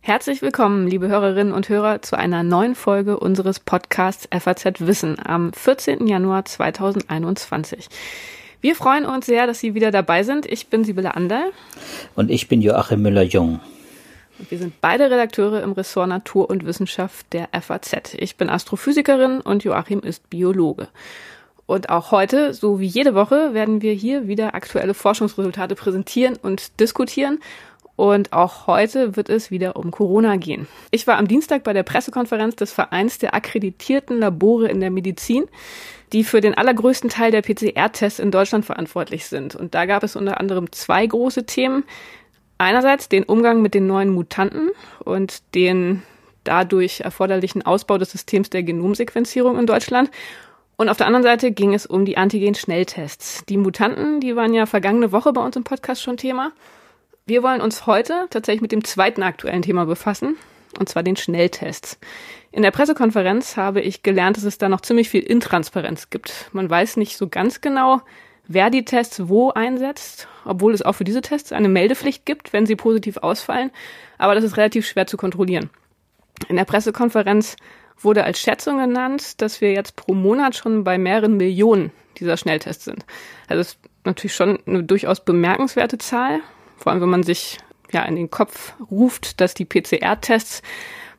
Herzlich willkommen, liebe Hörerinnen und Hörer, zu einer neuen Folge unseres Podcasts FAZ Wissen am 14. Januar 2021. Wir freuen uns sehr, dass Sie wieder dabei sind. Ich bin Sibylle Anderl. Und ich bin Joachim Müller-Jung. Wir sind beide Redakteure im Ressort Natur und Wissenschaft der FAZ. Ich bin Astrophysikerin und Joachim ist Biologe. Und auch heute, so wie jede Woche, werden wir hier wieder aktuelle Forschungsresultate präsentieren und diskutieren. Und auch heute wird es wieder um Corona gehen. Ich war am Dienstag bei der Pressekonferenz des Vereins der akkreditierten Labore in der Medizin, die für den allergrößten Teil der PCR-Tests in Deutschland verantwortlich sind. Und da gab es unter anderem zwei große Themen. Einerseits den Umgang mit den neuen Mutanten und den dadurch erforderlichen Ausbau des Systems der Genomsequenzierung in Deutschland und auf der anderen Seite ging es um die Antigen-Schnelltests. Die Mutanten, die waren ja vergangene Woche bei uns im Podcast schon Thema. Wir wollen uns heute tatsächlich mit dem zweiten aktuellen Thema befassen, und zwar den Schnelltests. In der Pressekonferenz habe ich gelernt, dass es da noch ziemlich viel Intransparenz gibt. Man weiß nicht so ganz genau, wer die Tests wo einsetzt, obwohl es auch für diese Tests eine Meldepflicht gibt, wenn sie positiv ausfallen, aber das ist relativ schwer zu kontrollieren. In der Pressekonferenz wurde als Schätzung genannt, dass wir jetzt pro Monat schon bei mehreren Millionen dieser Schnelltests sind. Also das ist natürlich schon eine durchaus bemerkenswerte Zahl, vor allem wenn man sich ja in den Kopf ruft, dass die PCR-Tests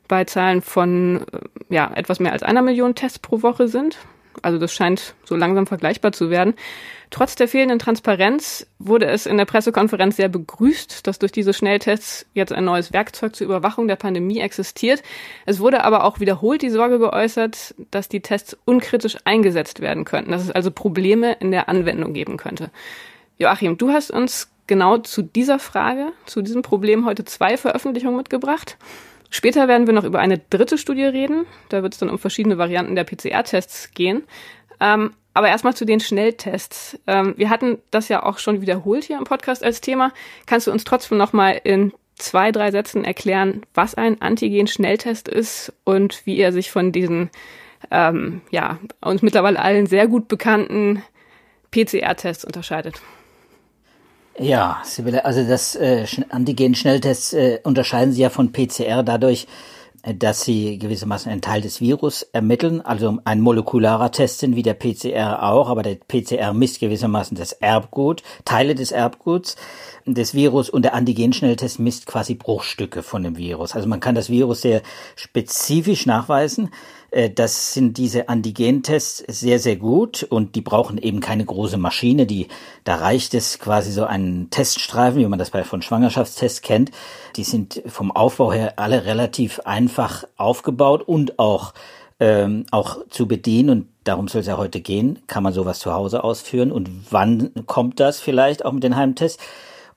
bei Zahlen von äh, ja etwas mehr als einer Million Tests pro Woche sind. Also das scheint so langsam vergleichbar zu werden. Trotz der fehlenden Transparenz wurde es in der Pressekonferenz sehr begrüßt, dass durch diese Schnelltests jetzt ein neues Werkzeug zur Überwachung der Pandemie existiert. Es wurde aber auch wiederholt die Sorge geäußert, dass die Tests unkritisch eingesetzt werden könnten, dass es also Probleme in der Anwendung geben könnte. Joachim, du hast uns genau zu dieser Frage, zu diesem Problem heute zwei Veröffentlichungen mitgebracht. Später werden wir noch über eine dritte Studie reden. Da wird es dann um verschiedene Varianten der PCR-Tests gehen. Ähm, aber erstmal zu den Schnelltests. Ähm, wir hatten das ja auch schon wiederholt hier im Podcast als Thema. Kannst du uns trotzdem nochmal in zwei, drei Sätzen erklären, was ein Antigen-Schnelltest ist und wie er sich von diesen, ähm, ja, uns mittlerweile allen sehr gut bekannten PCR-Tests unterscheidet? Ja, also das äh, Antigen-Schnelltests äh, unterscheiden sich ja von PCR dadurch, dass sie gewissermaßen einen Teil des Virus ermitteln, also ein molekularer Test sind wie der PCR auch, aber der PCR misst gewissermaßen das Erbgut, Teile des Erbguts des Virus und der Antigen-Schnelltest misst quasi Bruchstücke von dem Virus. Also man kann das Virus sehr spezifisch nachweisen. Äh, das sind diese Antigen-Tests sehr, sehr gut und die brauchen eben keine große Maschine. Die, da reicht es quasi so einen Teststreifen, wie man das bei von Schwangerschaftstests kennt. Die sind vom Aufbau her alle relativ einfach aufgebaut und auch ähm, auch zu bedienen und darum soll es ja heute gehen. Kann man sowas zu Hause ausführen und wann kommt das vielleicht auch mit den Heimtests?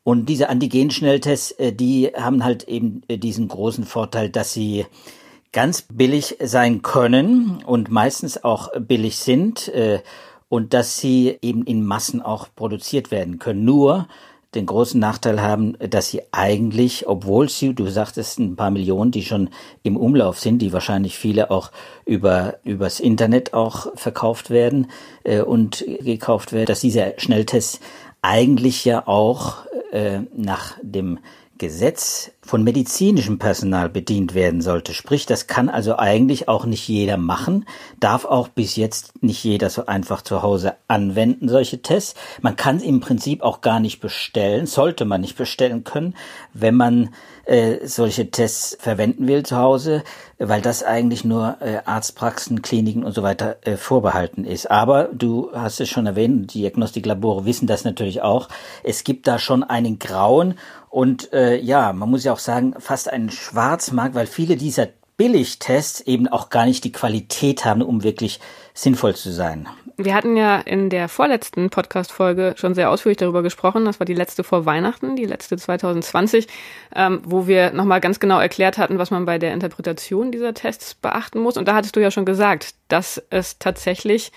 Und diese Antigen-Schnelltests, äh, die haben halt eben äh, diesen großen Vorteil, dass sie ganz billig sein können und meistens auch billig sind äh, und dass sie eben in Massen auch produziert werden können. Nur den großen Nachteil haben, dass sie eigentlich, obwohl sie, du sagtest, ein paar Millionen, die schon im Umlauf sind, die wahrscheinlich viele auch über übers Internet auch verkauft werden äh, und gekauft werden, dass diese Schnelltests eigentlich ja auch äh, nach dem Gesetz von medizinischem Personal bedient werden sollte. Sprich, das kann also eigentlich auch nicht jeder machen, darf auch bis jetzt nicht jeder so einfach zu Hause anwenden, solche Tests. Man kann im Prinzip auch gar nicht bestellen, sollte man nicht bestellen können, wenn man äh, solche Tests verwenden will zu Hause, weil das eigentlich nur äh, Arztpraxen, Kliniken und so weiter äh, vorbehalten ist. Aber du hast es schon erwähnt, Diagnostiklabore wissen das natürlich auch. Es gibt da schon einen grauen und äh, ja, man muss ja auch sagen, fast einen Schwarzmarkt, weil viele dieser Billigtests eben auch gar nicht die Qualität haben, um wirklich sinnvoll zu sein. Wir hatten ja in der vorletzten Podcast-Folge schon sehr ausführlich darüber gesprochen. Das war die letzte vor Weihnachten, die letzte 2020, ähm, wo wir nochmal ganz genau erklärt hatten, was man bei der Interpretation dieser Tests beachten muss. Und da hattest du ja schon gesagt, dass es tatsächlich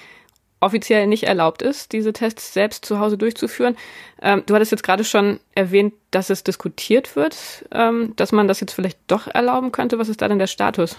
offiziell nicht erlaubt ist, diese Tests selbst zu Hause durchzuführen. Ähm, du hattest jetzt gerade schon erwähnt, dass es diskutiert wird, ähm, dass man das jetzt vielleicht doch erlauben könnte. Was ist da denn der Status?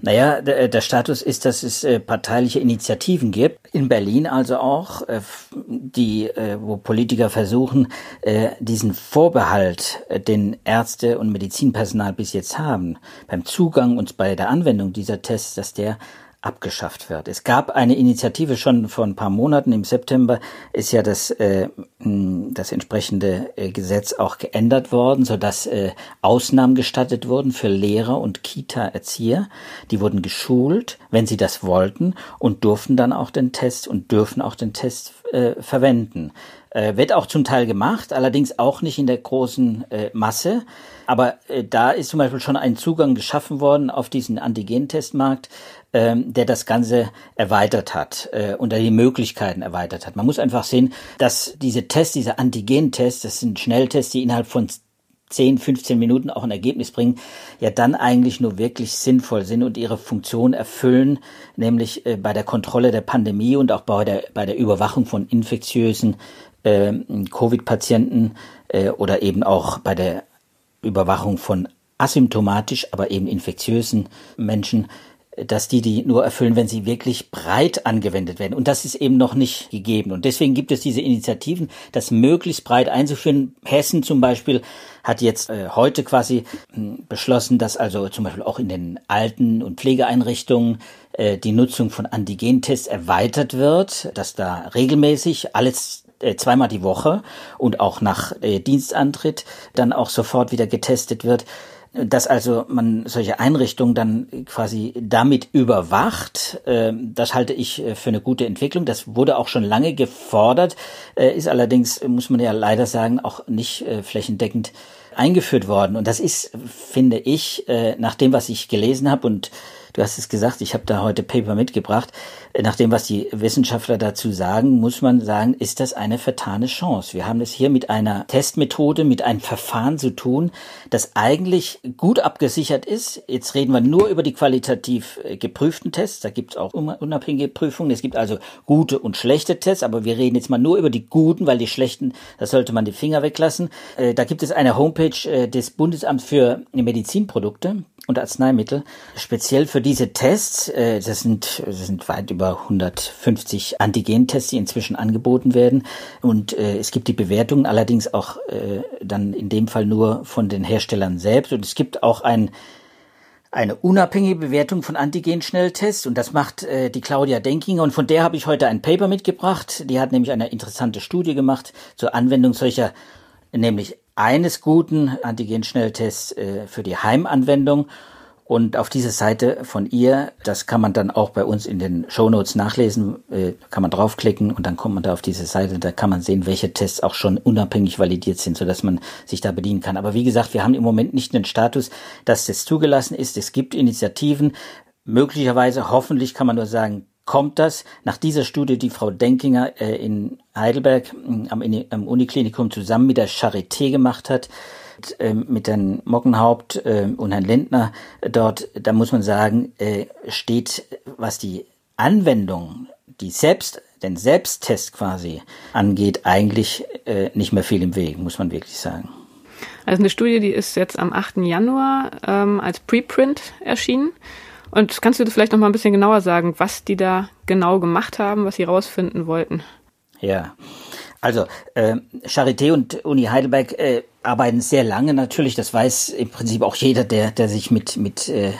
Naja, der, der Status ist, dass es äh, parteiliche Initiativen gibt, in Berlin also auch, äh, die, äh, wo Politiker versuchen, äh, diesen Vorbehalt, äh, den Ärzte und Medizinpersonal bis jetzt haben, beim Zugang und bei der Anwendung dieser Tests, dass der abgeschafft wird. Es gab eine Initiative schon vor ein paar Monaten. Im September ist ja das, äh, das entsprechende äh, Gesetz auch geändert worden, sodass äh, Ausnahmen gestattet wurden für Lehrer und Kita-Erzieher. Die wurden geschult, wenn sie das wollten und durften dann auch den Test und dürfen auch den Test äh, verwenden. Äh, wird auch zum Teil gemacht, allerdings auch nicht in der großen äh, Masse. Aber äh, da ist zum Beispiel schon ein Zugang geschaffen worden auf diesen Antigentestmarkt, ähm, der das Ganze erweitert hat äh, und die Möglichkeiten erweitert hat. Man muss einfach sehen, dass diese Tests, diese Antigentests, das sind Schnelltests, die innerhalb von 10, 15 Minuten auch ein Ergebnis bringen, ja dann eigentlich nur wirklich sinnvoll sind und ihre Funktion erfüllen, nämlich äh, bei der Kontrolle der Pandemie und auch bei der, bei der Überwachung von infektiösen äh, Covid-Patienten äh, oder eben auch bei der Überwachung von asymptomatisch, aber eben infektiösen Menschen dass die die nur erfüllen, wenn sie wirklich breit angewendet werden. Und das ist eben noch nicht gegeben. Und deswegen gibt es diese Initiativen, das möglichst breit einzuführen. Hessen zum Beispiel hat jetzt äh, heute quasi äh, beschlossen, dass also zum Beispiel auch in den Alten- und Pflegeeinrichtungen äh, die Nutzung von Antigentests erweitert wird, dass da regelmäßig alles äh, zweimal die Woche und auch nach äh, Dienstantritt dann auch sofort wieder getestet wird dass also man solche Einrichtungen dann quasi damit überwacht, äh, das halte ich äh, für eine gute Entwicklung. Das wurde auch schon lange gefordert, äh, ist allerdings, muss man ja leider sagen, auch nicht flächendeckend eingeführt worden. Und das ist, finde ich, nach dem, was ich gelesen habe und Du hast es gesagt, ich habe da heute Paper mitgebracht. Nach dem, was die Wissenschaftler dazu sagen, muss man sagen, ist das eine vertane Chance. Wir haben es hier mit einer Testmethode, mit einem Verfahren zu tun, das eigentlich gut abgesichert ist. Jetzt reden wir nur über die qualitativ äh, geprüften Tests. Da gibt es auch unabhängige Prüfungen. Es gibt also gute und schlechte Tests, aber wir reden jetzt mal nur über die guten, weil die schlechten, da sollte man die Finger weglassen. Äh, da gibt es eine Homepage äh, des Bundesamts für Medizinprodukte und Arzneimittel, speziell für diese Tests, das sind, das sind weit über 150 Antigentests, die inzwischen angeboten werden. Und äh, es gibt die Bewertungen allerdings auch äh, dann in dem Fall nur von den Herstellern selbst. Und es gibt auch ein eine unabhängige Bewertung von Antigen-Schnelltests und das macht äh, die Claudia Denkinger und von der habe ich heute ein Paper mitgebracht. Die hat nämlich eine interessante Studie gemacht zur Anwendung solcher, nämlich eines guten Antigen-Schnelltests äh, für die Heimanwendung. Und auf diese Seite von ihr, das kann man dann auch bei uns in den Show Notes nachlesen, äh, kann man draufklicken und dann kommt man da auf diese Seite, da kann man sehen, welche Tests auch schon unabhängig validiert sind, sodass man sich da bedienen kann. Aber wie gesagt, wir haben im Moment nicht den Status, dass das zugelassen ist. Es gibt Initiativen, möglicherweise, hoffentlich kann man nur sagen, kommt das nach dieser Studie, die Frau Denkinger äh, in Heidelberg äh, am, am, Uniklinikum zusammen mit der Charité gemacht hat, mit Herrn Mockenhaupt äh, und Herrn Lindner dort, da muss man sagen, äh, steht, was die Anwendung, die selbst, den Selbsttest quasi angeht, eigentlich äh, nicht mehr viel im Weg, muss man wirklich sagen. Also eine Studie, die ist jetzt am 8. Januar ähm, als Preprint erschienen. Und kannst du das vielleicht noch mal ein bisschen genauer sagen, was die da genau gemacht haben, was sie rausfinden wollten? Ja, also äh, Charité und Uni Heidelberg äh, arbeiten sehr lange natürlich. Das weiß im Prinzip auch jeder, der der sich mit mit äh,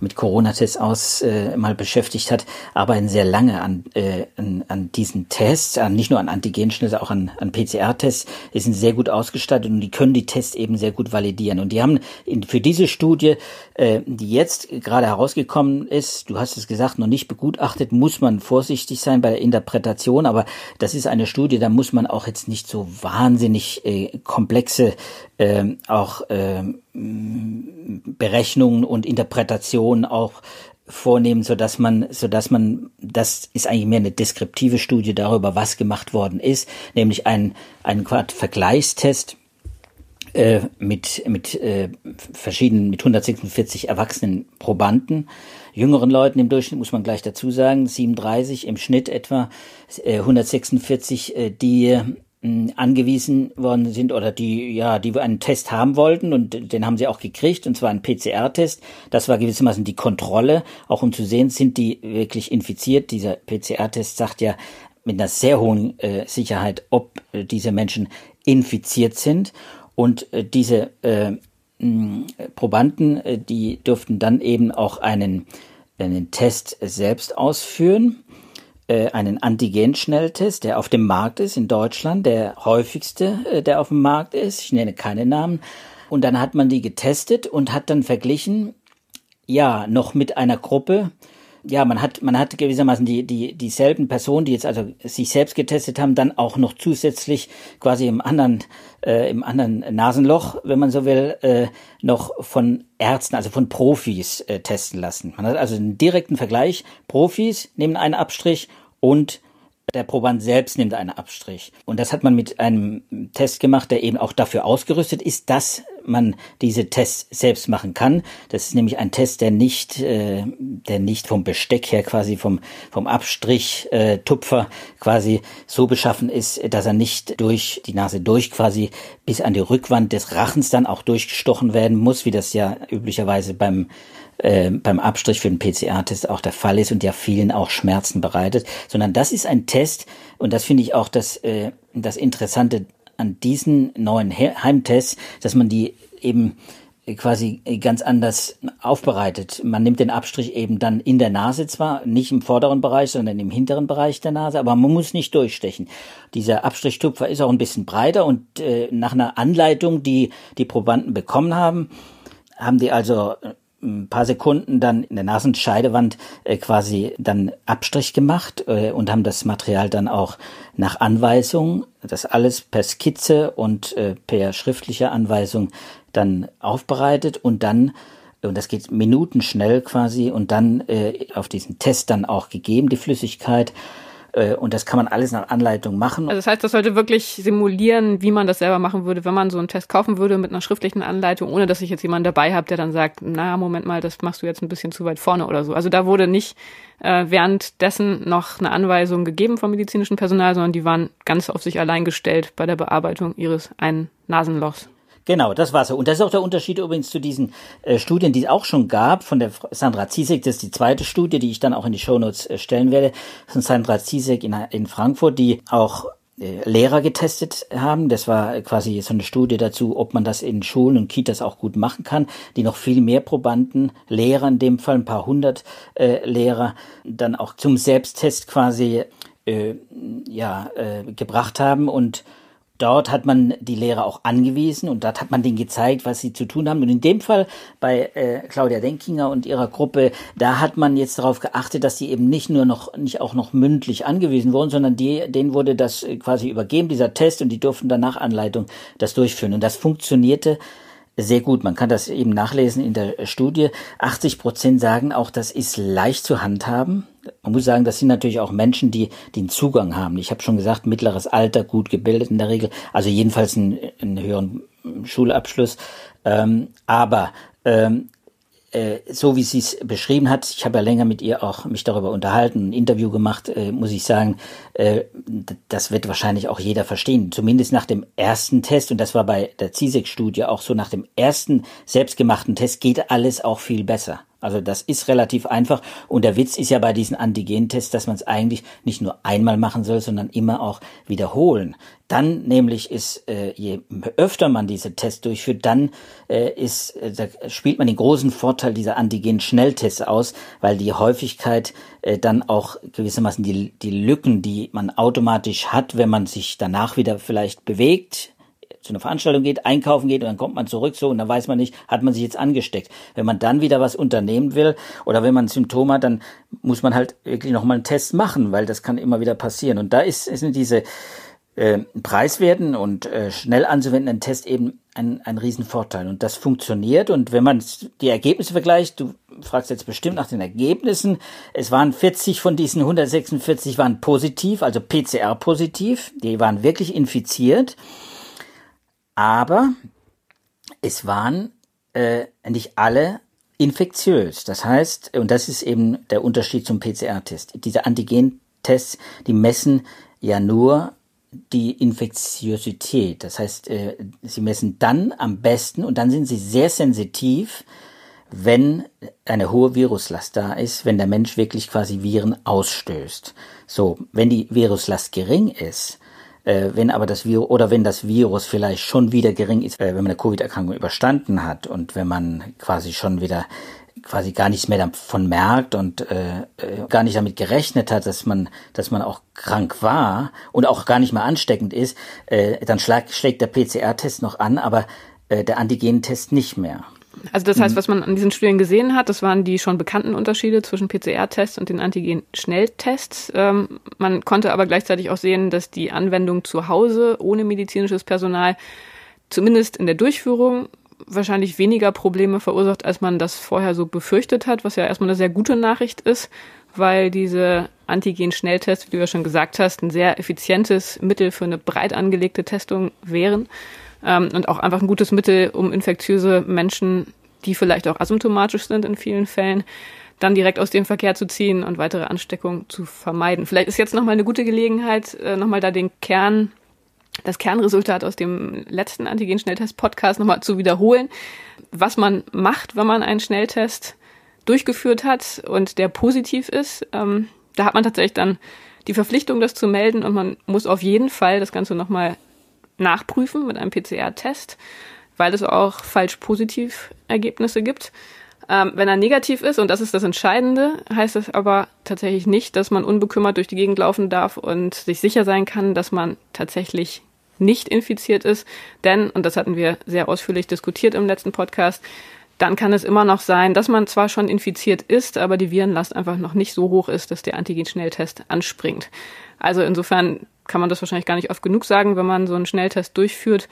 mit Corona-Tests aus äh, mal beschäftigt hat, arbeiten sehr lange an, äh, an, an diesen Tests, an, nicht nur an Antigenschnitte, auch an, an PCR-Tests, die sind sehr gut ausgestattet und die können die Tests eben sehr gut validieren. Und die haben in, für diese Studie, äh, die jetzt gerade herausgekommen ist, du hast es gesagt, noch nicht begutachtet, muss man vorsichtig sein bei der Interpretation, aber das ist eine Studie, da muss man auch jetzt nicht so wahnsinnig äh, komplexe äh, auch äh, Berechnungen und Interpretationen auch vornehmen, so dass man, so dass man, das ist eigentlich mehr eine deskriptive Studie darüber, was gemacht worden ist, nämlich ein, ein Vergleichstest äh, mit, mit äh, verschiedenen, mit 146 erwachsenen Probanden, jüngeren Leuten im Durchschnitt, muss man gleich dazu sagen, 37 im Schnitt etwa, äh, 146, äh, die angewiesen worden sind oder die, ja, die einen Test haben wollten und den haben sie auch gekriegt und zwar einen PCR-Test. Das war gewissermaßen die Kontrolle, auch um zu sehen, sind die wirklich infiziert. Dieser PCR-Test sagt ja mit einer sehr hohen äh, Sicherheit, ob äh, diese Menschen infiziert sind und äh, diese äh, Probanden, äh, die durften dann eben auch einen, einen Test selbst ausführen äh, einen Antigen-Schnelltest, der auf dem Markt ist in Deutschland, der häufigste, äh, der auf dem Markt ist. Ich nenne keine Namen. Und dann hat man die getestet und hat dann verglichen, ja, noch mit einer Gruppe, ja, man hat, man hat gewissermaßen die, die, dieselben Personen, die jetzt also sich selbst getestet haben, dann auch noch zusätzlich quasi im anderen, äh, im anderen Nasenloch, wenn man so will, äh, noch von Ärzten, also von Profis äh, testen lassen. Man hat also einen direkten Vergleich. Profis nehmen einen Abstrich und der Proband selbst nimmt einen Abstrich. Und das hat man mit einem Test gemacht, der eben auch dafür ausgerüstet ist, dass man diese Tests selbst machen kann. Das ist nämlich ein Test, der nicht, äh, der nicht vom Besteck her quasi vom, vom Abstrich äh, Tupfer quasi so beschaffen ist, dass er nicht durch die Nase durch quasi bis an die Rückwand des Rachens dann auch durchgestochen werden muss, wie das ja üblicherweise beim äh, beim Abstrich für den PCR-Test auch der Fall ist und ja vielen auch Schmerzen bereitet, sondern das ist ein Test und das finde ich auch das, äh, das Interessante an diesen neuen Heimtests, dass man die eben quasi ganz anders aufbereitet. Man nimmt den Abstrich eben dann in der Nase zwar, nicht im vorderen Bereich, sondern im hinteren Bereich der Nase, aber man muss nicht durchstechen. Dieser Abstrichtupfer ist auch ein bisschen breiter und äh, nach einer Anleitung, die die Probanden bekommen haben, haben die also ein paar Sekunden dann in der Nasenscheidewand äh, quasi dann Abstrich gemacht äh, und haben das Material dann auch nach Anweisung, das alles per Skizze und äh, per schriftlicher Anweisung dann aufbereitet und dann und das geht minutenschnell quasi und dann äh, auf diesen Test dann auch gegeben, die Flüssigkeit und das kann man alles nach Anleitung machen. Also das heißt, das sollte wirklich simulieren, wie man das selber machen würde, wenn man so einen Test kaufen würde mit einer schriftlichen Anleitung, ohne dass ich jetzt jemanden dabei habe, der dann sagt, na, Moment mal, das machst du jetzt ein bisschen zu weit vorne oder so. Also da wurde nicht äh, währenddessen noch eine Anweisung gegeben vom medizinischen Personal, sondern die waren ganz auf sich allein gestellt bei der Bearbeitung ihres einen Nasenlochs. Genau, das war so. Und das ist auch der Unterschied übrigens zu diesen äh, Studien, die es auch schon gab, von der Sandra Ziesek, das ist die zweite Studie, die ich dann auch in die Shownotes äh, stellen werde, von Sandra Ziesek in, in Frankfurt, die auch äh, Lehrer getestet haben. Das war quasi so eine Studie dazu, ob man das in Schulen und Kitas auch gut machen kann, die noch viel mehr Probanden, Lehrer in dem Fall, ein paar hundert äh, Lehrer, dann auch zum Selbsttest quasi äh, ja, äh, gebracht haben und Dort hat man die Lehrer auch angewiesen und dort hat man denen gezeigt, was sie zu tun haben. Und in dem Fall bei äh, Claudia Denkinger und ihrer Gruppe, da hat man jetzt darauf geachtet, dass sie eben nicht nur noch, nicht auch noch mündlich angewiesen wurden, sondern die, denen wurde das äh, quasi übergeben, dieser Test, und die durften danach Anleitung das durchführen. Und das funktionierte sehr gut. Man kann das eben nachlesen in der Studie. 80 Prozent sagen auch, das ist leicht zu handhaben. Man muss sagen, das sind natürlich auch Menschen, die den Zugang haben. Ich habe schon gesagt, mittleres Alter, gut gebildet in der Regel, also jedenfalls einen, einen höheren Schulabschluss. Ähm, aber ähm, äh, so wie sie es beschrieben hat, ich habe ja länger mit ihr auch mich darüber unterhalten, ein Interview gemacht, äh, muss ich sagen, äh, das wird wahrscheinlich auch jeder verstehen. Zumindest nach dem ersten Test, und das war bei der CISEC-Studie auch so, nach dem ersten selbstgemachten Test geht alles auch viel besser. Also das ist relativ einfach. Und der Witz ist ja bei diesen Antigen-Tests, dass man es eigentlich nicht nur einmal machen soll, sondern immer auch wiederholen. Dann nämlich ist, äh, je öfter man diese Tests durchführt, dann äh, ist, äh, da spielt man den großen Vorteil dieser Antigen-Schnelltests aus, weil die Häufigkeit äh, dann auch gewissermaßen die, die Lücken, die man automatisch hat, wenn man sich danach wieder vielleicht bewegt, zu einer Veranstaltung geht, einkaufen geht und dann kommt man zurück so und dann weiß man nicht, hat man sich jetzt angesteckt. Wenn man dann wieder was unternehmen will oder wenn man Symptome hat, dann muss man halt wirklich nochmal einen Test machen, weil das kann immer wieder passieren. Und da ist, sind diese äh, preiswerten und äh, schnell anzuwendenden Test eben ein, ein Riesenvorteil. Und das funktioniert. Und wenn man die Ergebnisse vergleicht, du fragst jetzt bestimmt nach den Ergebnissen, es waren 40 von diesen 146 waren positiv, also PCR positiv, die waren wirklich infiziert. Aber es waren äh, nicht alle infektiös. Das heißt, und das ist eben der Unterschied zum PCR-Test. Diese Antigen-Tests, die messen ja nur die Infektiosität. Das heißt, äh, sie messen dann am besten und dann sind sie sehr sensitiv, wenn eine hohe Viruslast da ist, wenn der Mensch wirklich quasi Viren ausstößt. So, wenn die Viruslast gering ist, äh, wenn aber das Virus oder wenn das Virus vielleicht schon wieder gering ist, äh, wenn man eine Covid-Erkrankung überstanden hat und wenn man quasi schon wieder quasi gar nichts mehr davon merkt und äh, äh, gar nicht damit gerechnet hat, dass man, dass man auch krank war und auch gar nicht mehr ansteckend ist, äh, dann schlag, schlägt der PCR-Test noch an, aber äh, der Antigen-Test nicht mehr. Also das heißt, mhm. was man an diesen Studien gesehen hat, das waren die schon bekannten Unterschiede zwischen PCR-Tests und den Antigen-Schnelltests. Ähm, man konnte aber gleichzeitig auch sehen, dass die Anwendung zu Hause ohne medizinisches Personal zumindest in der Durchführung wahrscheinlich weniger Probleme verursacht, als man das vorher so befürchtet hat, was ja erstmal eine sehr gute Nachricht ist, weil diese Antigen-Schnelltests, wie du ja schon gesagt hast, ein sehr effizientes Mittel für eine breit angelegte Testung wären ähm, und auch einfach ein gutes Mittel, um infektiöse Menschen, die vielleicht auch asymptomatisch sind in vielen Fällen, dann direkt aus dem Verkehr zu ziehen und weitere Ansteckungen zu vermeiden. Vielleicht ist jetzt nochmal eine gute Gelegenheit, äh, nochmal da den Kern das Kernresultat aus dem letzten Antigen-Schnelltest-Podcast nochmal zu wiederholen, was man macht, wenn man einen Schnelltest durchgeführt hat und der positiv ist. Ähm, da hat man tatsächlich dann die Verpflichtung, das zu melden und man muss auf jeden Fall das Ganze nochmal nachprüfen mit einem PCR-Test, weil es auch falsch positiv Ergebnisse gibt. Ähm, wenn er negativ ist, und das ist das Entscheidende, heißt das aber tatsächlich nicht, dass man unbekümmert durch die Gegend laufen darf und sich sicher sein kann, dass man tatsächlich nicht infiziert ist. Denn, und das hatten wir sehr ausführlich diskutiert im letzten Podcast, dann kann es immer noch sein, dass man zwar schon infiziert ist, aber die Virenlast einfach noch nicht so hoch ist, dass der Antigen-Schnelltest anspringt. Also insofern kann man das wahrscheinlich gar nicht oft genug sagen, wenn man so einen Schnelltest durchführt,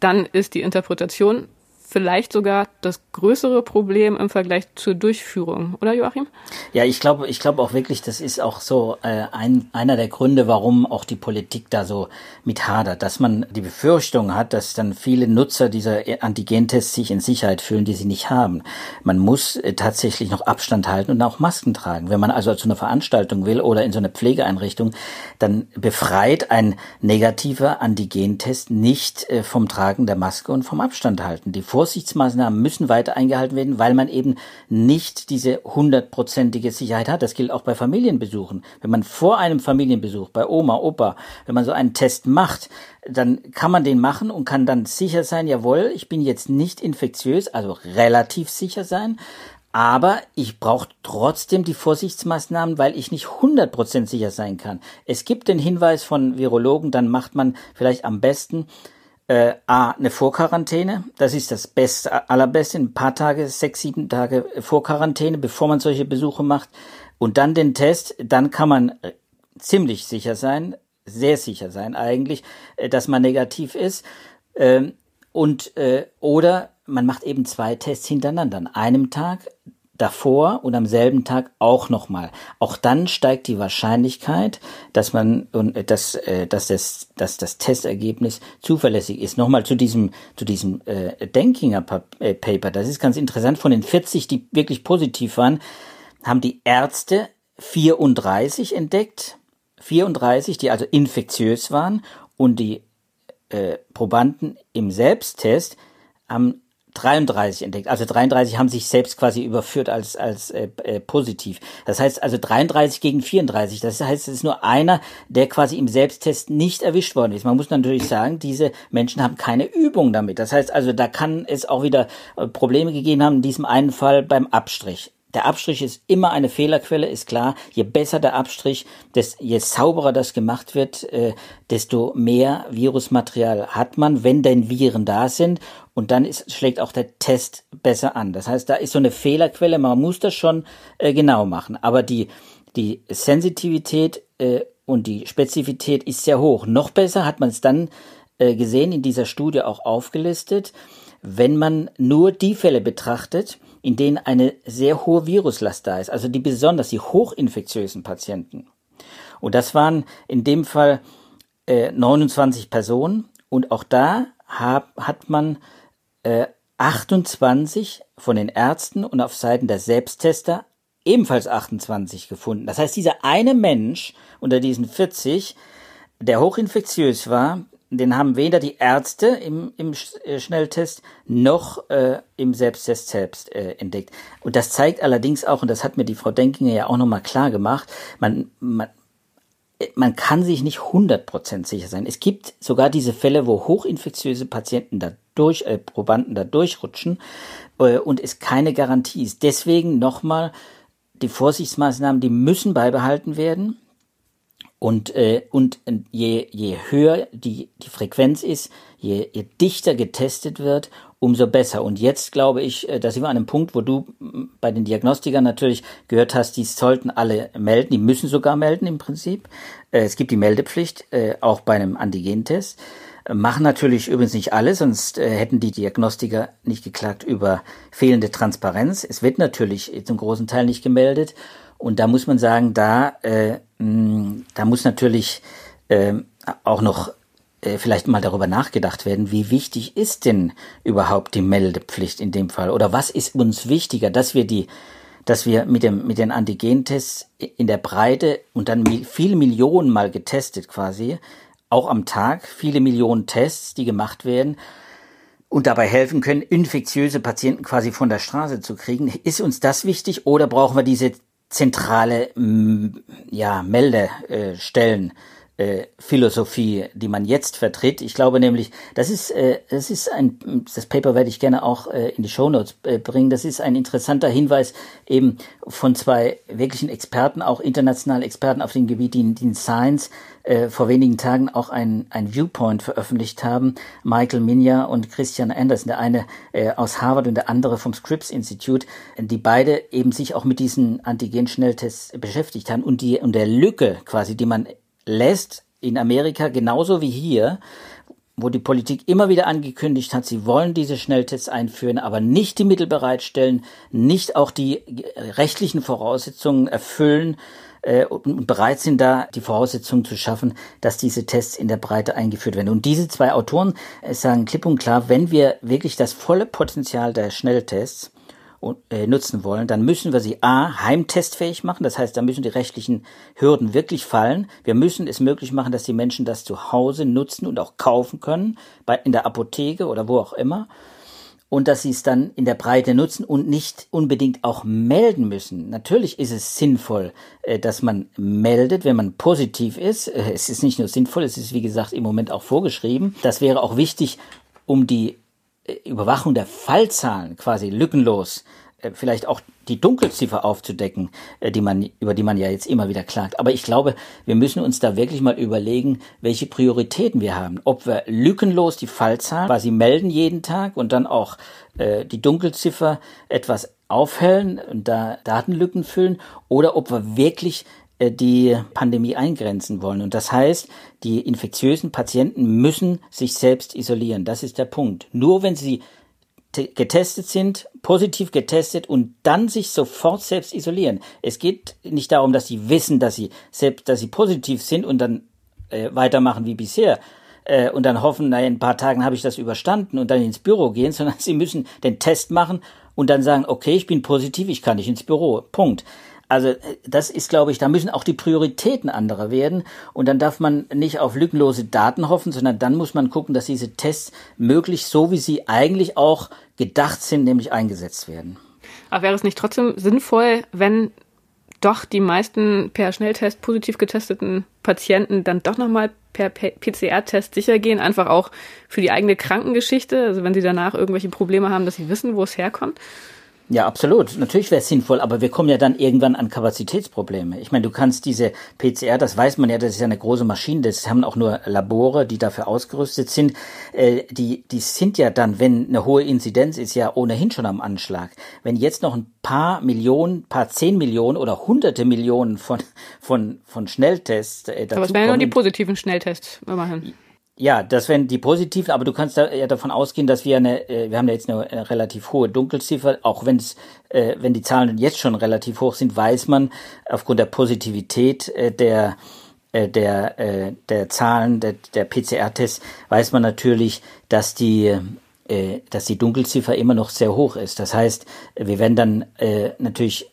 dann ist die Interpretation vielleicht sogar das größere Problem im Vergleich zur Durchführung, oder Joachim? Ja, ich glaube, ich glaube auch wirklich, das ist auch so äh, ein, einer der Gründe, warum auch die Politik da so mit hadert, dass man die Befürchtung hat, dass dann viele Nutzer dieser Antigentests sich in Sicherheit fühlen, die sie nicht haben. Man muss äh, tatsächlich noch Abstand halten und auch Masken tragen. Wenn man also zu einer Veranstaltung will oder in so eine Pflegeeinrichtung, dann befreit ein negativer Antigentest nicht äh, vom Tragen der Maske und vom Abstand halten. Die Vorsichtsmaßnahmen müssen weiter eingehalten werden, weil man eben nicht diese hundertprozentige Sicherheit hat. Das gilt auch bei Familienbesuchen. Wenn man vor einem Familienbesuch bei Oma, Opa, wenn man so einen Test macht, dann kann man den machen und kann dann sicher sein, jawohl, ich bin jetzt nicht infektiös, also relativ sicher sein. Aber ich brauche trotzdem die Vorsichtsmaßnahmen, weil ich nicht 100% sicher sein kann. Es gibt den Hinweis von Virologen, dann macht man vielleicht am besten äh, A, eine Vorquarantäne. Das ist das Beste, allerbeste. Ein paar Tage, sechs, sieben Tage Vorquarantäne, bevor man solche Besuche macht. Und dann den Test. Dann kann man äh, ziemlich sicher sein, sehr sicher sein eigentlich, äh, dass man negativ ist. Ähm, und, äh, oder man macht eben zwei Tests hintereinander. An einem Tag davor und am selben Tag auch nochmal. Auch dann steigt die Wahrscheinlichkeit, dass man und äh, dass, äh, dass, das, dass das Testergebnis zuverlässig ist. Nochmal zu diesem zu diesem äh, Denkinger äh, Paper. Das ist ganz interessant. Von den 40, die wirklich positiv waren, haben die Ärzte 34 entdeckt. 34, die also infektiös waren und die äh, Probanden im Selbsttest haben 33 entdeckt. Also 33 haben sich selbst quasi überführt als, als äh, äh, positiv. Das heißt also 33 gegen 34. Das heißt, es ist nur einer, der quasi im Selbsttest nicht erwischt worden ist. Man muss natürlich sagen, diese Menschen haben keine Übung damit. Das heißt also, da kann es auch wieder äh, Probleme gegeben haben, in diesem einen Fall beim Abstrich. Der Abstrich ist immer eine Fehlerquelle, ist klar. Je besser der Abstrich, des, je sauberer das gemacht wird, äh, desto mehr Virusmaterial hat man, wenn denn Viren da sind. Und dann ist, schlägt auch der Test besser an. Das heißt, da ist so eine Fehlerquelle, man muss das schon äh, genau machen. Aber die, die Sensitivität äh, und die Spezifität ist sehr hoch. Noch besser hat man es dann äh, gesehen, in dieser Studie auch aufgelistet, wenn man nur die Fälle betrachtet, in denen eine sehr hohe Viruslast da ist, also die besonders die hochinfektiösen Patienten. Und das waren in dem Fall äh, 29 Personen und auch da hab, hat man äh, 28 von den Ärzten und auf Seiten der Selbsttester ebenfalls 28 gefunden. Das heißt, dieser eine Mensch unter diesen 40 der hochinfektiös war, den haben weder die Ärzte im, im äh, Schnelltest noch äh, im Selbsttest selbst äh, entdeckt. Und das zeigt allerdings auch, und das hat mir die Frau Denkinger ja auch nochmal klar gemacht, man, man, man kann sich nicht 100% sicher sein. Es gibt sogar diese Fälle, wo hochinfektiöse Patienten da durch, äh, Probanden da durchrutschen äh, und es keine Garantie ist. Deswegen nochmal, die Vorsichtsmaßnahmen, die müssen beibehalten werden. Und, äh, und je, je höher die, die Frequenz ist, je, je dichter getestet wird, umso besser. Und jetzt glaube ich, äh, da sind wir an einem Punkt, wo du bei den Diagnostikern natürlich gehört hast, die sollten alle melden, die müssen sogar melden im Prinzip. Äh, es gibt die Meldepflicht, äh, auch bei einem Antigentest. Machen natürlich übrigens nicht alle, sonst hätten die Diagnostiker nicht geklagt über fehlende Transparenz. Es wird natürlich zum großen Teil nicht gemeldet. Und da muss man sagen, da, äh, mh, da muss natürlich äh, auch noch äh, vielleicht mal darüber nachgedacht werden, wie wichtig ist denn überhaupt die Meldepflicht in dem Fall? Oder was ist uns wichtiger, dass wir die, dass wir mit dem, mit den Antigentests in der Breite und dann viele Millionen mal getestet quasi, auch am Tag, viele Millionen Tests, die gemacht werden, und dabei helfen können, infektiöse Patienten quasi von der Straße zu kriegen. Ist uns das wichtig oder brauchen wir diese zentrale ja, Meldestellen? Äh, Philosophie, die man jetzt vertritt. Ich glaube nämlich, das ist, äh, das ist ein, das Paper werde ich gerne auch äh, in die Show Notes äh, bringen. Das ist ein interessanter Hinweis eben von zwei wirklichen Experten, auch internationale Experten auf dem Gebiet, die, die in Science äh, vor wenigen Tagen auch ein, ein Viewpoint veröffentlicht haben. Michael Minya und Christian Anderson, der eine äh, aus Harvard und der andere vom Scripps Institute, die beide eben sich auch mit diesen Antigen-Schnelltests beschäftigt haben und die und der Lücke quasi, die man lässt in Amerika genauso wie hier, wo die Politik immer wieder angekündigt hat, sie wollen diese Schnelltests einführen, aber nicht die Mittel bereitstellen, nicht auch die rechtlichen Voraussetzungen erfüllen äh, und bereit sind, da die Voraussetzungen zu schaffen, dass diese Tests in der Breite eingeführt werden. Und diese zwei Autoren äh, sagen klipp und klar, wenn wir wirklich das volle Potenzial der Schnelltests nutzen wollen, dann müssen wir sie a heimtestfähig machen. Das heißt, da müssen die rechtlichen Hürden wirklich fallen. Wir müssen es möglich machen, dass die Menschen das zu Hause nutzen und auch kaufen können, bei, in der Apotheke oder wo auch immer. Und dass sie es dann in der Breite nutzen und nicht unbedingt auch melden müssen. Natürlich ist es sinnvoll, äh, dass man meldet, wenn man positiv ist. Äh, es ist nicht nur sinnvoll, es ist wie gesagt im Moment auch vorgeschrieben. Das wäre auch wichtig, um die Überwachung der Fallzahlen quasi lückenlos äh, vielleicht auch die Dunkelziffer aufzudecken, äh, die man, über die man ja jetzt immer wieder klagt. Aber ich glaube, wir müssen uns da wirklich mal überlegen, welche Prioritäten wir haben. Ob wir lückenlos die Fallzahlen quasi melden jeden Tag und dann auch äh, die Dunkelziffer etwas aufhellen und da Datenlücken füllen oder ob wir wirklich die Pandemie eingrenzen wollen. Und das heißt, die infektiösen Patienten müssen sich selbst isolieren. Das ist der Punkt. Nur wenn sie getestet sind, positiv getestet und dann sich sofort selbst isolieren. Es geht nicht darum, dass sie wissen, dass sie selbst, dass sie positiv sind und dann äh, weitermachen wie bisher äh, und dann hoffen, na, in ein paar Tagen habe ich das überstanden und dann ins Büro gehen, sondern sie müssen den Test machen und dann sagen, okay, ich bin positiv, ich kann nicht ins Büro. Punkt. Also äh, das ist, glaube ich, da müssen auch die Prioritäten anderer werden. Und dann darf man nicht auf lückenlose Daten hoffen, sondern dann muss man gucken, dass diese Tests möglichst so, wie sie eigentlich auch gedacht sind, nämlich eingesetzt werden. Aber wäre es nicht trotzdem sinnvoll, wenn doch die meisten per Schnelltest positiv getesteten Patienten dann doch nochmal per PCR-Test sicher gehen, einfach auch für die eigene Krankengeschichte, also wenn sie danach irgendwelche Probleme haben, dass sie wissen, wo es herkommt? Ja, absolut. Natürlich wäre es sinnvoll, aber wir kommen ja dann irgendwann an Kapazitätsprobleme. Ich meine, du kannst diese PCR, das weiß man ja, das ist ja eine große Maschine, das haben auch nur Labore, die dafür ausgerüstet sind. Äh, die, die sind ja dann, wenn eine hohe Inzidenz ist, ja ohnehin schon am Anschlag. Wenn jetzt noch ein paar Millionen, paar zehn Millionen oder hunderte Millionen von, von, von Schnelltests äh, dazu Aber es wären ja nur die positiven Schnelltests, immerhin. Ja, das wären die positiven, aber du kannst da ja davon ausgehen, dass wir eine, äh, wir haben ja jetzt eine, relativ hohe Dunkelziffer, auch wenn es, äh, wenn die Zahlen jetzt schon relativ hoch sind, weiß man aufgrund der Positivität äh, der der der Zahlen der, der PCR-Tests weiß man natürlich, dass die dass die Dunkelziffer immer noch sehr hoch ist. Das heißt, wir werden dann natürlich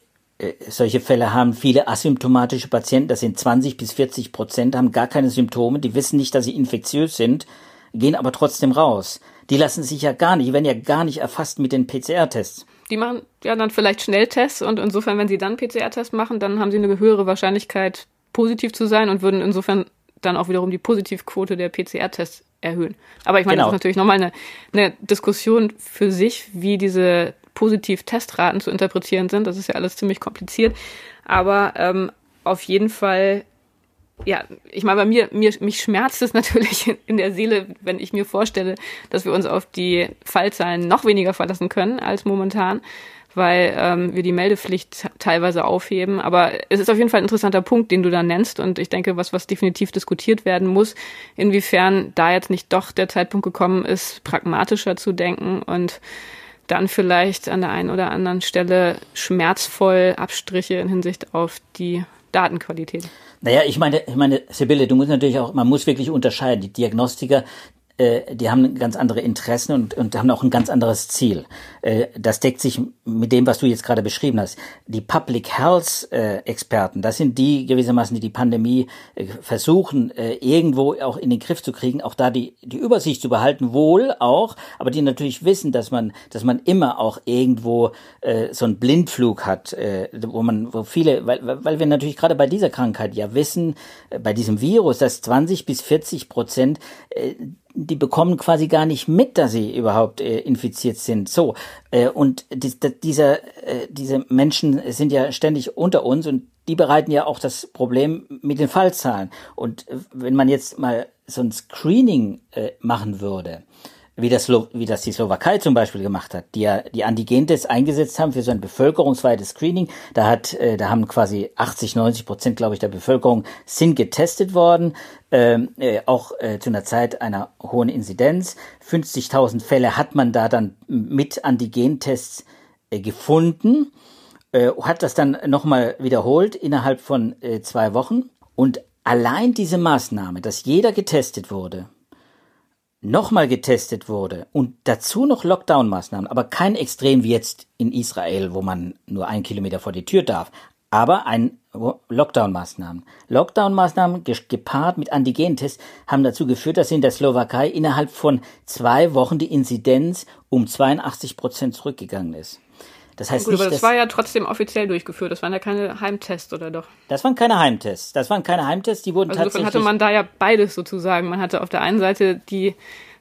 solche Fälle haben viele asymptomatische Patienten, das sind 20 bis 40 Prozent, haben gar keine Symptome, die wissen nicht, dass sie infektiös sind, gehen aber trotzdem raus. Die lassen sich ja gar nicht, die werden ja gar nicht erfasst mit den PCR-Tests. Die machen ja dann vielleicht Schnelltests und insofern, wenn sie dann PCR-Tests machen, dann haben sie eine höhere Wahrscheinlichkeit, positiv zu sein und würden insofern dann auch wiederum die Positivquote der PCR-Tests erhöhen. Aber ich meine, genau. das ist natürlich nochmal eine, eine Diskussion für sich, wie diese Positiv-Testraten zu interpretieren sind. Das ist ja alles ziemlich kompliziert. Aber ähm, auf jeden Fall, ja, ich meine, bei mir, mir, mich schmerzt es natürlich in der Seele, wenn ich mir vorstelle, dass wir uns auf die Fallzahlen noch weniger verlassen können als momentan weil ähm, wir die Meldepflicht teilweise aufheben. Aber es ist auf jeden Fall ein interessanter Punkt, den du da nennst. Und ich denke, was, was definitiv diskutiert werden muss, inwiefern da jetzt nicht doch der Zeitpunkt gekommen ist, pragmatischer zu denken und dann vielleicht an der einen oder anderen Stelle schmerzvoll Abstriche in Hinsicht auf die Datenqualität. Naja, ich meine, ich meine, Sibylle, du musst natürlich auch, man muss wirklich unterscheiden. Die Diagnostiker, äh, die haben ganz andere Interessen und, und haben auch ein ganz anderes Ziel. Äh, das deckt sich mit dem, was du jetzt gerade beschrieben hast. Die Public Health äh, Experten, das sind die gewissermaßen, die die Pandemie versuchen, irgendwo auch in den Griff zu kriegen, auch da die, die Übersicht zu behalten, wohl auch, aber die natürlich wissen, dass man, dass man immer auch irgendwo so einen Blindflug hat, wo man, wo viele, weil, weil wir natürlich gerade bei dieser Krankheit ja wissen, bei diesem Virus, dass 20 bis 40 Prozent die bekommen quasi gar nicht mit, dass sie überhaupt äh, infiziert sind. So äh, und die, die, dieser, äh, diese Menschen sind ja ständig unter uns und die bereiten ja auch das Problem mit den Fallzahlen. Und äh, wenn man jetzt mal so ein Screening äh, machen würde, wie das, wie das die Slowakei zum Beispiel gemacht hat, die ja die Antigentests eingesetzt haben für so ein bevölkerungsweites Screening. Da hat, äh, da haben quasi 80, 90 Prozent, glaube ich, der Bevölkerung sind getestet worden, ähm, äh, auch äh, zu einer Zeit einer hohen Inzidenz. 50.000 Fälle hat man da dann mit Antigentests äh, gefunden, äh, hat das dann nochmal wiederholt innerhalb von äh, zwei Wochen und allein diese Maßnahme, dass jeder getestet wurde, nochmal getestet wurde und dazu noch Lockdown-Maßnahmen, aber kein Extrem wie jetzt in Israel, wo man nur einen Kilometer vor die Tür darf, aber ein Lockdown-Maßnahmen. Lockdown-Maßnahmen gepaart mit Antigentests haben dazu geführt, dass in der Slowakei innerhalb von zwei Wochen die Inzidenz um 82 Prozent zurückgegangen ist. Das heißt Gut, nicht, aber das war ja trotzdem offiziell durchgeführt. Das waren ja keine Heimtests, oder doch? Das waren keine Heimtests. Das waren keine Heimtests, die wurden also tatsächlich. hatte man da ja beides sozusagen. Man hatte auf der einen Seite die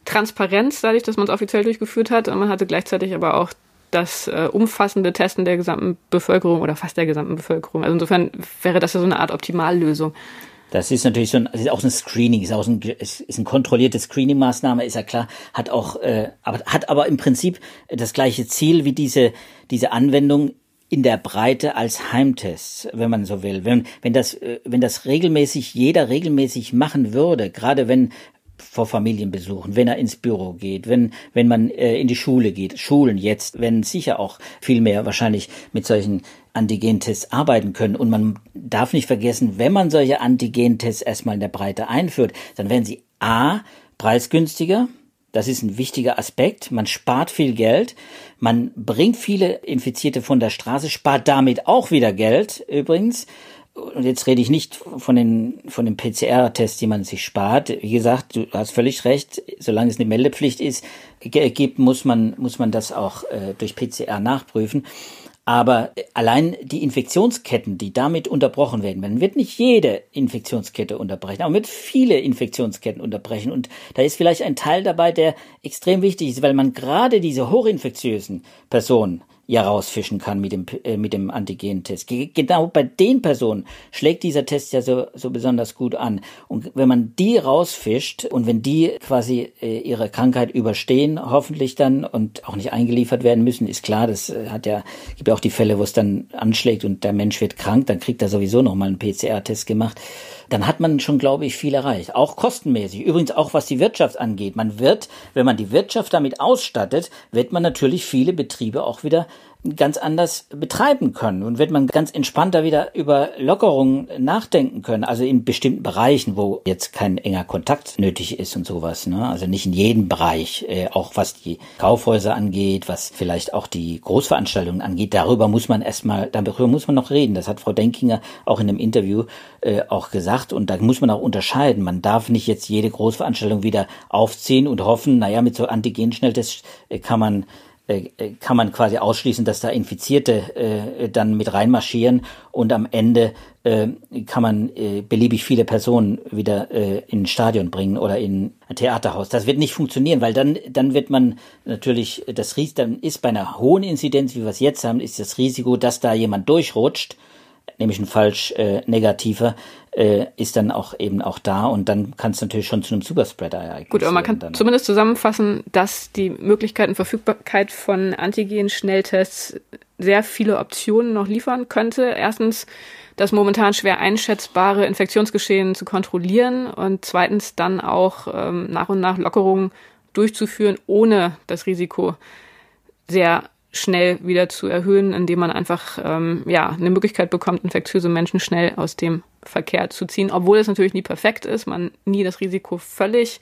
Transparenz, dadurch, dass man es offiziell durchgeführt hat, und man hatte gleichzeitig aber auch das äh, umfassende Testen der gesamten Bevölkerung oder fast der gesamten Bevölkerung. Also insofern wäre das ja so eine Art Optimallösung. Das ist natürlich so ein, ist auch ein Screening, ist auch ein, ist, ist ein kontrollierte Screening-Maßnahme, ist ja klar, hat auch, äh, aber hat aber im Prinzip das gleiche Ziel wie diese diese Anwendung in der Breite als Heimtest, wenn man so will. Wenn wenn das äh, wenn das regelmäßig jeder regelmäßig machen würde, gerade wenn vor Familienbesuchen, wenn er ins Büro geht, wenn, wenn man äh, in die Schule geht, Schulen jetzt, wenn sicher auch viel mehr wahrscheinlich mit solchen Antigentests arbeiten können. Und man darf nicht vergessen, wenn man solche Antigentests erstmal in der Breite einführt, dann werden sie A, preisgünstiger, das ist ein wichtiger Aspekt. Man spart viel Geld. Man bringt viele Infizierte von der Straße, spart damit auch wieder Geld übrigens und jetzt rede ich nicht von den, von den PCR-Tests, die man sich spart. Wie gesagt, du hast völlig recht, solange es eine Meldepflicht ist, gibt, muss man, muss man das auch äh, durch PCR nachprüfen. Aber allein die Infektionsketten, die damit unterbrochen werden, man wird nicht jede Infektionskette unterbrechen, aber man wird viele Infektionsketten unterbrechen. Und da ist vielleicht ein Teil dabei, der extrem wichtig ist, weil man gerade diese hochinfektiösen Personen ja rausfischen kann mit dem, äh, mit dem Antigentest. Genau bei den Personen schlägt dieser Test ja so, so besonders gut an. Und wenn man die rausfischt und wenn die quasi äh, ihre Krankheit überstehen, hoffentlich dann und auch nicht eingeliefert werden müssen, ist klar, das äh, hat ja, gibt ja auch die Fälle, wo es dann anschlägt und der Mensch wird krank, dann kriegt er sowieso nochmal einen PCR-Test gemacht dann hat man schon, glaube ich, viel erreicht. Auch kostenmäßig. Übrigens auch was die Wirtschaft angeht. Man wird, wenn man die Wirtschaft damit ausstattet, wird man natürlich viele Betriebe auch wieder ganz anders betreiben können und wird man ganz entspannter wieder über Lockerungen nachdenken können. Also in bestimmten Bereichen, wo jetzt kein enger Kontakt nötig ist und sowas. Ne? Also nicht in jedem Bereich, äh, auch was die Kaufhäuser angeht, was vielleicht auch die Großveranstaltungen angeht. Darüber muss man erstmal, darüber muss man noch reden. Das hat Frau Denkinger auch in einem Interview äh, auch gesagt. Und da muss man auch unterscheiden. Man darf nicht jetzt jede Großveranstaltung wieder aufziehen und hoffen, naja, mit so Antigenschnelltests äh, kann man kann man quasi ausschließen, dass da Infizierte äh, dann mit reinmarschieren und am Ende äh, kann man äh, beliebig viele Personen wieder äh, in ein Stadion bringen oder in ein Theaterhaus. Das wird nicht funktionieren, weil dann dann wird man natürlich das Risiko, dann ist bei einer hohen Inzidenz, wie wir es jetzt haben, ist das Risiko, dass da jemand durchrutscht nämlich ein falsch äh, negativer, äh, ist dann auch eben auch da und dann kann es natürlich schon zu einem Superspreader-Ereignis Gut, aber man kann dann. zumindest zusammenfassen, dass die Möglichkeit und Verfügbarkeit von Antigen-Schnelltests sehr viele Optionen noch liefern könnte. Erstens das momentan schwer einschätzbare Infektionsgeschehen zu kontrollieren und zweitens dann auch ähm, nach und nach Lockerungen durchzuführen, ohne das Risiko sehr schnell wieder zu erhöhen, indem man einfach ähm, ja eine Möglichkeit bekommt, infektiöse Menschen schnell aus dem Verkehr zu ziehen, obwohl es natürlich nie perfekt ist, man nie das Risiko völlig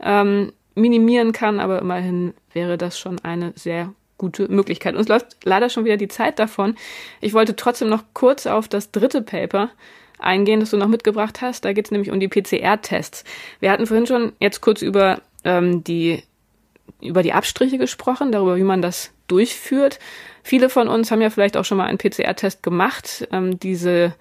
ähm, minimieren kann, aber immerhin wäre das schon eine sehr gute Möglichkeit. Uns läuft leider schon wieder die Zeit davon. Ich wollte trotzdem noch kurz auf das dritte Paper eingehen, das du noch mitgebracht hast. Da geht es nämlich um die PCR-Tests. Wir hatten vorhin schon jetzt kurz über ähm, die über die Abstriche gesprochen, darüber, wie man das durchführt. Viele von uns haben ja vielleicht auch schon mal einen PCR-Test gemacht. Ähm, diese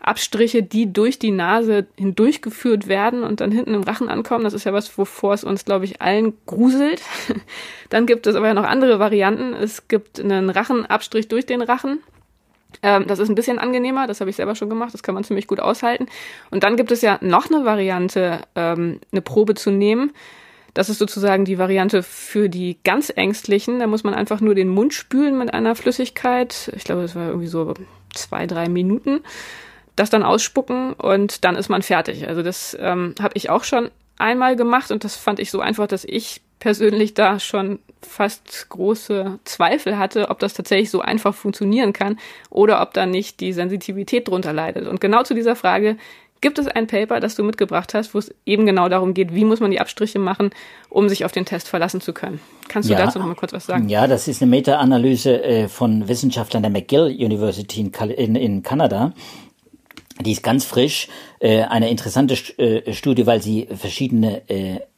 Abstriche, die durch die Nase hindurchgeführt werden und dann hinten im Rachen ankommen, das ist ja was, wovor es uns, glaube ich, allen gruselt. dann gibt es aber ja noch andere Varianten. Es gibt einen Rachenabstrich durch den Rachen. Ähm, das ist ein bisschen angenehmer, das habe ich selber schon gemacht, das kann man ziemlich gut aushalten. Und dann gibt es ja noch eine Variante, ähm, eine Probe zu nehmen. Das ist sozusagen die Variante für die ganz Ängstlichen. Da muss man einfach nur den Mund spülen mit einer Flüssigkeit. Ich glaube, das war irgendwie so zwei, drei Minuten. Das dann ausspucken und dann ist man fertig. Also das ähm, habe ich auch schon einmal gemacht und das fand ich so einfach, dass ich persönlich da schon fast große Zweifel hatte, ob das tatsächlich so einfach funktionieren kann oder ob da nicht die Sensitivität drunter leidet. Und genau zu dieser Frage Gibt es ein Paper, das du mitgebracht hast, wo es eben genau darum geht, wie muss man die Abstriche machen, um sich auf den Test verlassen zu können? Kannst du ja, dazu noch mal kurz was sagen? Ja, das ist eine Meta-Analyse äh, von Wissenschaftlern der McGill University in, in, in Kanada. Die ist ganz frisch, äh, eine interessante äh, Studie, weil sie verschiedene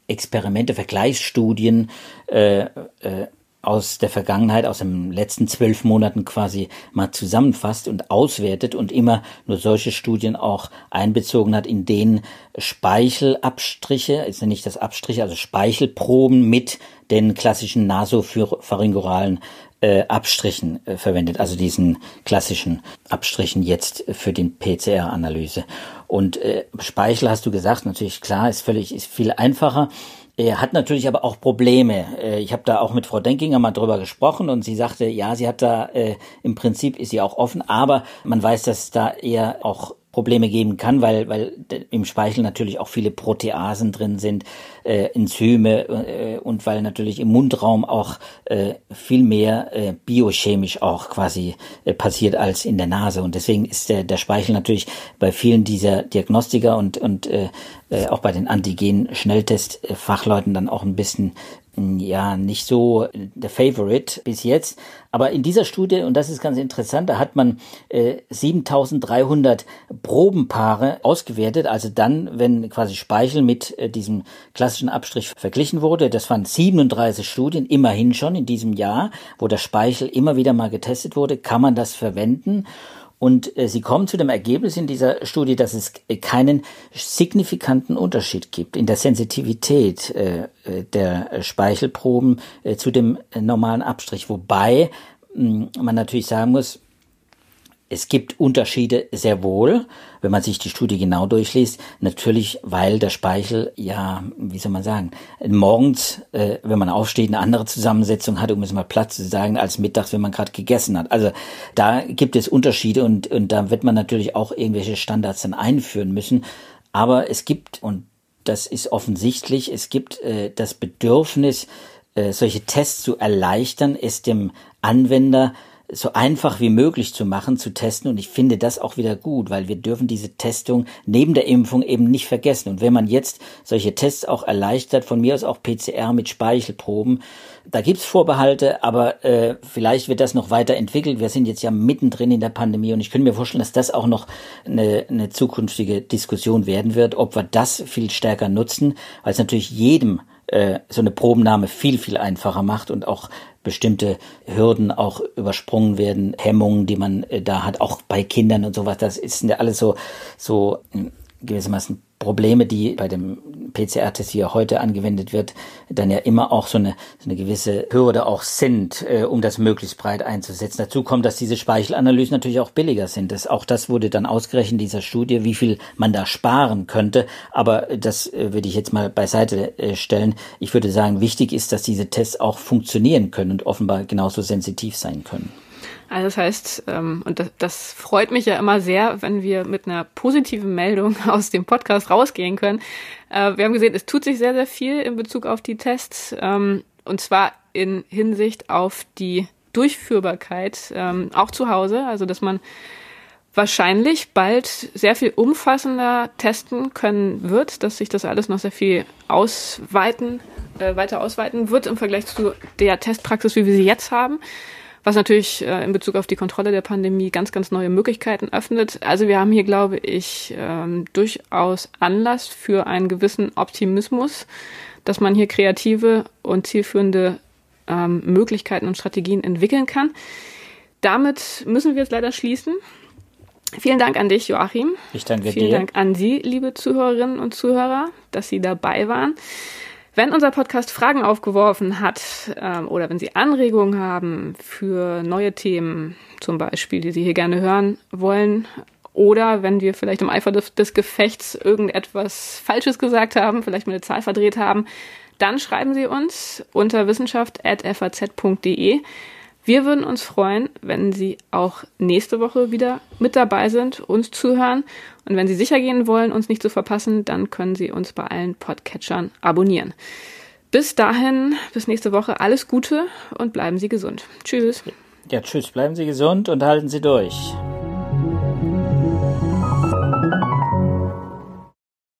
Experimente, Vergleichsstudien aus der Vergangenheit, aus den letzten zwölf Monaten quasi mal zusammenfasst und auswertet und immer nur solche Studien auch einbezogen hat, in denen Speichelabstriche, ist ja nicht das Abstrich, also Speichelproben mit den klassischen nasopharyngoralen äh, Abstrichen äh, verwendet, also diesen klassischen Abstrichen jetzt für den PCR-Analyse. Und äh, Speichel hast du gesagt, natürlich klar, ist völlig, ist viel einfacher. Er hat natürlich aber auch Probleme. Äh, ich habe da auch mit Frau Denkinger mal drüber gesprochen und sie sagte, ja, sie hat da äh, im Prinzip ist sie auch offen, aber man weiß, dass da eher auch Probleme geben kann, weil, weil im Speichel natürlich auch viele Proteasen drin sind, äh, Enzyme äh, und weil natürlich im Mundraum auch äh, viel mehr äh, biochemisch auch quasi äh, passiert als in der Nase. Und deswegen ist der, der Speichel natürlich bei vielen dieser Diagnostiker und, und äh, äh auch bei den Antigen-Schnelltest-Fachleuten dann auch ein bisschen ja nicht so der Favorite bis jetzt. Aber in dieser Studie, und das ist ganz interessant, da hat man äh, 7300 Probenpaare ausgewertet, also dann, wenn quasi Speichel mit äh, diesem klassischen Abstrich verglichen wurde. Das waren 37 Studien, immerhin schon in diesem Jahr, wo der Speichel immer wieder mal getestet wurde, kann man das verwenden. Und äh, sie kommen zu dem Ergebnis in dieser Studie, dass es keinen signifikanten Unterschied gibt in der Sensitivität äh, äh der Speichelproben äh, zu dem äh, normalen Abstrich. Wobei mh, man natürlich sagen muss, es gibt Unterschiede sehr wohl, wenn man sich die Studie genau durchliest. Natürlich, weil der Speichel, ja, wie soll man sagen, morgens, äh, wenn man aufsteht, eine andere Zusammensetzung hat, um es mal platt zu sagen, als mittags, wenn man gerade gegessen hat. Also da gibt es Unterschiede und, und da wird man natürlich auch irgendwelche Standards dann einführen müssen. Aber es gibt, und das ist offensichtlich, es gibt äh, das Bedürfnis, äh, solche Tests zu erleichtern, es dem Anwender so einfach wie möglich zu machen, zu testen. Und ich finde das auch wieder gut, weil wir dürfen diese Testung neben der Impfung eben nicht vergessen. Und wenn man jetzt solche Tests auch erleichtert, von mir aus auch PCR mit Speichelproben, da gibt's Vorbehalte, aber äh, vielleicht wird das noch weiter entwickelt. Wir sind jetzt ja mittendrin in der Pandemie und ich könnte mir vorstellen, dass das auch noch eine, eine zukünftige Diskussion werden wird, ob wir das viel stärker nutzen, weil es natürlich jedem äh, so eine Probennahme viel, viel einfacher macht und auch bestimmte Hürden auch übersprungen werden, Hemmungen, die man äh, da hat, auch bei Kindern und sowas. Das ist ja alles so, so hm, gewissermaßen Probleme, die bei dem PCR-Test hier heute angewendet wird, dann ja immer auch so eine, so eine gewisse Hürde auch sind, äh, um das möglichst breit einzusetzen. Dazu kommt, dass diese Speichelanalysen natürlich auch billiger sind. Das, auch das wurde dann ausgerechnet in dieser Studie, wie viel man da sparen könnte. Aber das äh, würde ich jetzt mal beiseite äh, stellen. Ich würde sagen, wichtig ist, dass diese Tests auch funktionieren können und offenbar genauso sensitiv sein können. Also das heißt, ähm, und das, das freut mich ja immer sehr, wenn wir mit einer positiven Meldung aus dem Podcast rausgehen können. Äh, wir haben gesehen, es tut sich sehr, sehr viel in Bezug auf die Tests, ähm, und zwar in Hinsicht auf die Durchführbarkeit, ähm, auch zu Hause, also dass man wahrscheinlich bald sehr viel umfassender testen können wird, dass sich das alles noch sehr viel ausweiten, äh, weiter ausweiten wird im Vergleich zu der Testpraxis, wie wir sie jetzt haben was natürlich äh, in Bezug auf die Kontrolle der Pandemie ganz, ganz neue Möglichkeiten öffnet. Also wir haben hier, glaube ich, ähm, durchaus Anlass für einen gewissen Optimismus, dass man hier kreative und zielführende ähm, Möglichkeiten und Strategien entwickeln kann. Damit müssen wir jetzt leider schließen. Vielen Dank an dich, Joachim. Ich danke Vielen dir. Vielen Dank an Sie, liebe Zuhörerinnen und Zuhörer, dass Sie dabei waren. Wenn unser Podcast Fragen aufgeworfen hat ähm, oder wenn Sie Anregungen haben für neue Themen, zum Beispiel, die Sie hier gerne hören wollen, oder wenn wir vielleicht im Eifer des, Gefechts irgendetwas Falsches gesagt haben, vielleicht mal eine Zahl verdreht haben, dann schreiben Sie uns unter wissenschaft.faz.de. Wir würden uns freuen, wenn Sie auch nächste Woche wieder mit dabei sind, uns zuhören. Und wenn Sie sicher gehen wollen, uns nicht zu verpassen, dann können Sie uns bei allen Podcatchern abonnieren. Bis dahin, bis nächste Woche, alles Gute und bleiben Sie gesund. Tschüss. Ja, tschüss, bleiben Sie gesund und halten Sie durch.